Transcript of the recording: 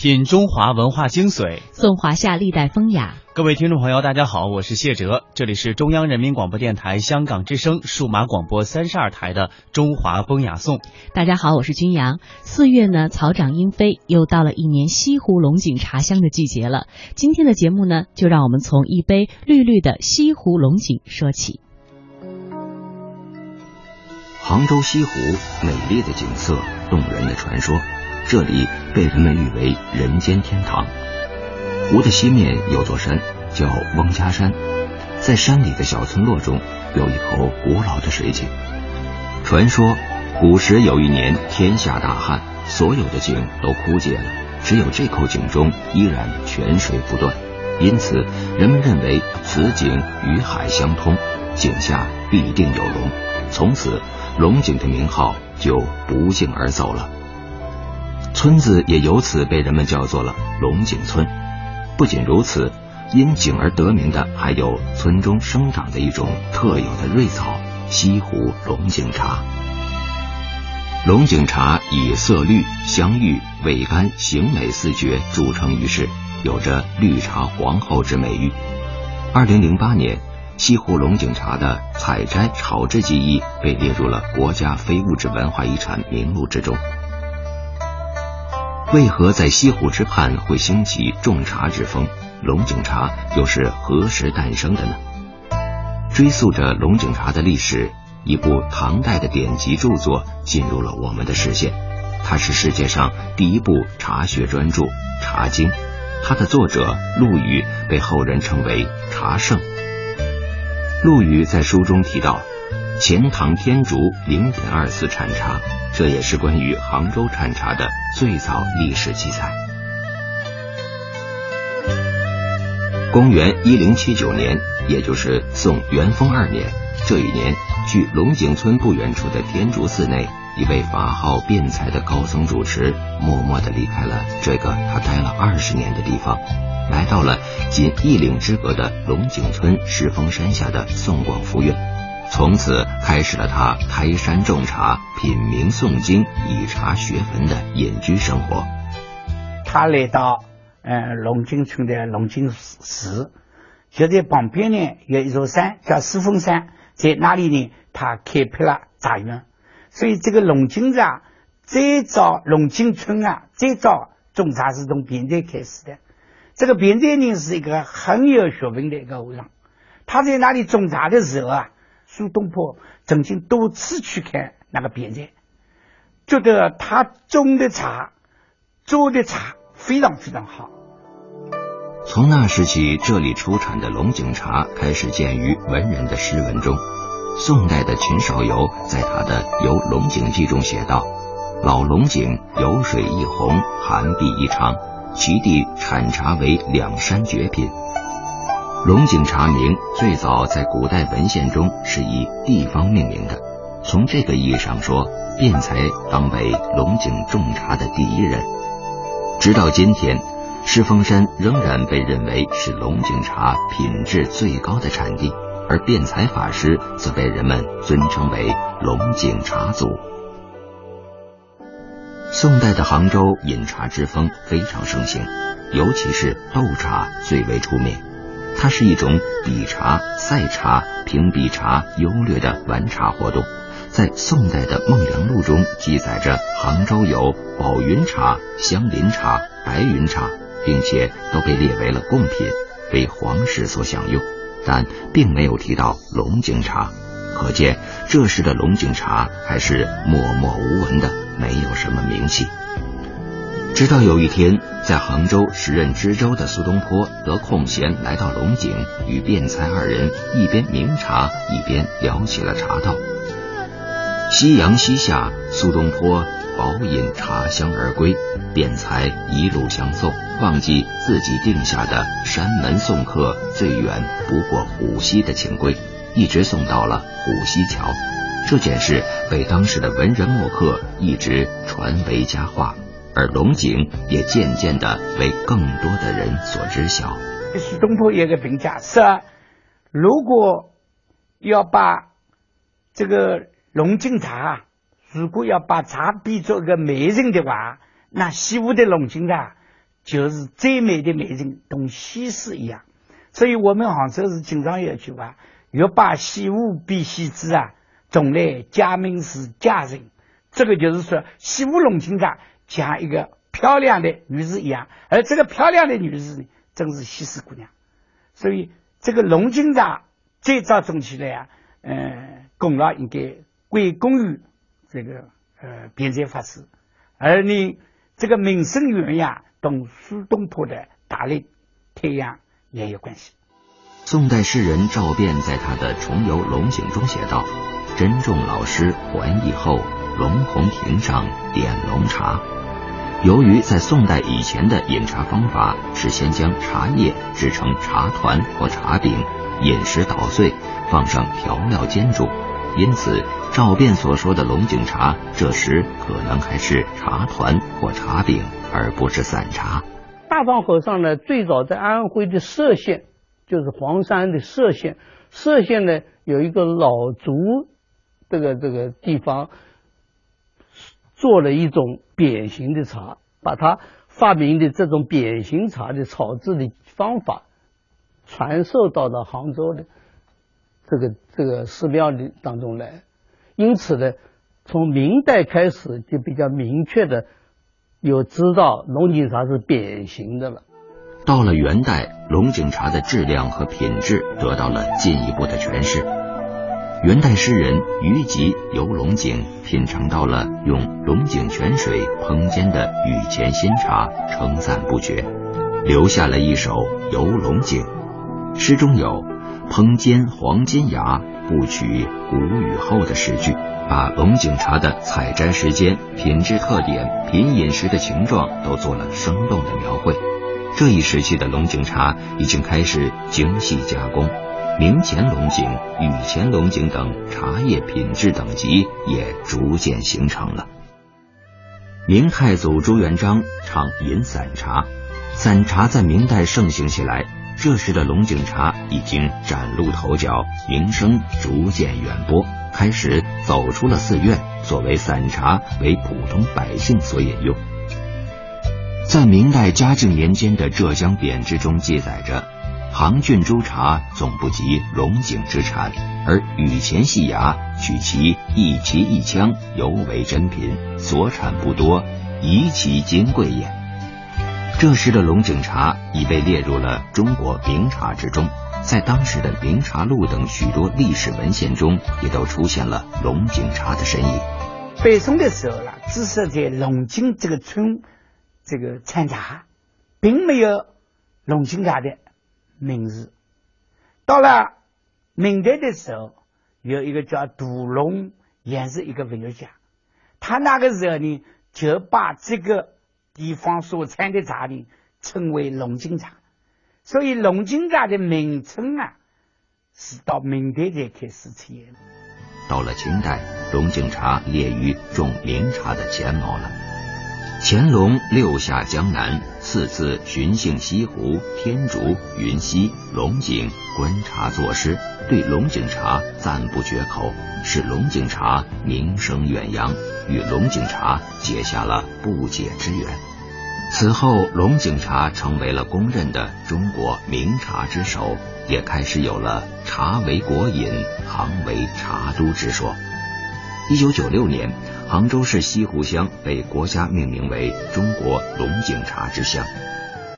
品中华文化精髓，颂华夏历代风雅。各位听众朋友，大家好，我是谢哲，这里是中央人民广播电台香港之声数码广播三十二台的《中华风雅颂》。大家好，我是君阳。四月呢，草长莺飞，又到了一年西湖龙井茶香的季节了。今天的节目呢，就让我们从一杯绿绿的西湖龙井说起。杭州西湖，美丽的景色，动人的传说。这里被人们誉为人间天堂。湖的西面有座山，叫翁家山。在山里的小村落中，有一口古老的水井。传说，古时有一年天下大旱，所有的井都枯竭了，只有这口井中依然泉水不断。因此，人们认为此井与海相通，井下必定有龙。从此，龙井的名号就不胫而走了。村子也由此被人们叫做了龙井村。不仅如此，因井而得名的还有村中生长的一种特有的瑞草——西湖龙井茶。龙井茶以色绿、香郁、味甘、形美四绝著称于世，有着“绿茶皇后”之美誉。二零零八年，西湖龙井茶的采摘、炒制技艺被列入了国家非物质文化遗产名录之中。为何在西湖之畔会兴起种茶之风？龙井茶又是何时诞生的呢？追溯着龙井茶的历史，一部唐代的典籍著作进入了我们的视线。它是世界上第一部茶学专著《茶经》，它的作者陆羽被后人称为茶圣。陆羽在书中提到，钱塘天竺零点二次产茶。这也是关于杭州产茶的最早历史记载。公元一零七九年，也就是宋元丰二年，这一年，距龙井村不远处的天竺寺内，一位法号辩才的高僧主持，默默的离开了这个他待了二十年的地方，来到了仅一岭之隔的龙井村石峰山下的宋广福院。从此开始了他开山种茶、品茗诵经、以茶学文的隐居生活。他来到嗯龙井村的龙井寺，就在旁边呢有一座山叫石峰山，在那里呢他开辟了茶园。所以这个龙井茶最早龙井村啊最早种茶是从边寨开始的。这个边寨人是一个很有学问的一个和尚，他在那里种茶的时候啊。苏东坡曾经多次去看那个边寨，觉得他种的茶、做的茶非常非常好。从那时起，这里出产的龙井茶开始见于文人的诗文中。宋代的秦少游在他的《游龙井记》中写道：“老龙井有水一泓，寒碧一长，其地产茶为两山绝品。”龙井茶名最早在古代文献中是以地方命名的，从这个意义上说，辩才当为龙井种茶的第一人。直到今天，狮峰山仍然被认为是龙井茶品质最高的产地，而辩才法师则被人们尊称为龙井茶祖。宋代的杭州饮茶之风非常盛行，尤其是斗茶最为出名。它是一种比茶、赛茶、评比茶优劣的玩茶活动，在宋代的《孟良录》中记载着杭州有宝云茶、香林茶、白云茶，并且都被列为了贡品，为皇室所享用，但并没有提到龙井茶，可见这时的龙井茶还是默默无闻的，没有什么名气。直到有一天，在杭州时任知州的苏东坡得空闲来到龙井，与卞才二人一边茗茶，一边聊起了茶道。夕阳西下，苏东坡饱饮茶香而归，卞才一路相送，忘记自己定下的山门送客最远不过虎溪的情规，一直送到了虎溪桥。这件事被当时的文人墨客一直传为佳话。而龙井也渐渐的为更多的人所知晓。苏东坡有个评价说：“如果要把这个龙井茶，如果要把茶比作一个媒人的话，那西湖的龙井茶就是最美的美人，同西施一样。所以我们杭州是经常有一句话：“欲把西湖比西子啊，从来佳名是佳人。”这个就是说，西湖龙井茶像一个漂亮的女士一样，而这个漂亮的女士呢，正是西施姑娘。所以，这个龙井茶最早种起来啊，嗯，功劳应该归功于这个呃辩才法师，而呢，这个名声远扬同苏东坡的大力太阳也有关系。宋代诗人赵卞在他的《重游龙井》中写道：“珍重老师还以后。”龙红亭上点龙茶，由于在宋代以前的饮茶方法是先将茶叶制成茶团或茶饼，饮时捣碎，放上调料煎煮，因此赵卞所说的龙井茶，这时可能还是茶团或茶饼，而不是散茶。大方和尚呢，最早在安徽的歙县，就是黄山的歙县，歙县呢有一个老竹这个这个地方。做了一种扁形的茶，把他发明的这种扁形茶的炒制的方法传授到了杭州的这个这个寺庙里当中来，因此呢，从明代开始就比较明确的有知道龙井茶是扁形的了。到了元代，龙井茶的质量和品质得到了进一步的诠释。元代诗人虞吉游龙井，品尝到了用龙井泉水烹煎的御前新茶，称赞不绝，留下了一首《游龙井》。诗中有“烹煎黄金芽，不取谷雨后”的诗句，把龙井茶的采摘时间、品质特点、品饮时的情状都做了生动的描绘。这一时期的龙井茶已经开始精细加工。明前龙井、雨前龙井等茶叶品质等级也逐渐形成了。明太祖朱元璋常饮散茶，散茶在明代盛行起来。这时的龙井茶已经崭露头角，名声逐渐远播，开始走出了寺院，作为散茶为普通百姓所饮用。在明代嘉靖年间的浙江贬志中记载着。杭郡诸茶总不及龙井之产，而雨前细芽取其一旗一腔，尤为珍品，所产不多，宜其金贵也。这时的龙井茶已被列入了中国名茶之中，在当时的《明茶录》等许多历史文献中，也都出现了龙井茶的身影。北宋的时候呢，只是在龙井这个村这个产茶，并没有龙井茶的。名字到了明代的时候，有一个叫杜龙，也是一个文学家。他那个时候呢，就把这个地方所产的茶呢称为龙井茶。所以龙井茶的名称啊，是到明代才开始出现。到了清代，龙井茶列于众名茶的前茅了。乾隆六下江南，四次巡幸西湖、天竺、云溪、龙井，观察作诗，对龙井茶赞不绝口，使龙井茶名声远扬，与龙井茶结下了不解之缘。此后，龙井茶成为了公认的中国名茶之首，也开始有了“茶为国饮，杭为茶都”之说。一九九六年。杭州市西湖乡被国家命名为中国龙井茶之乡。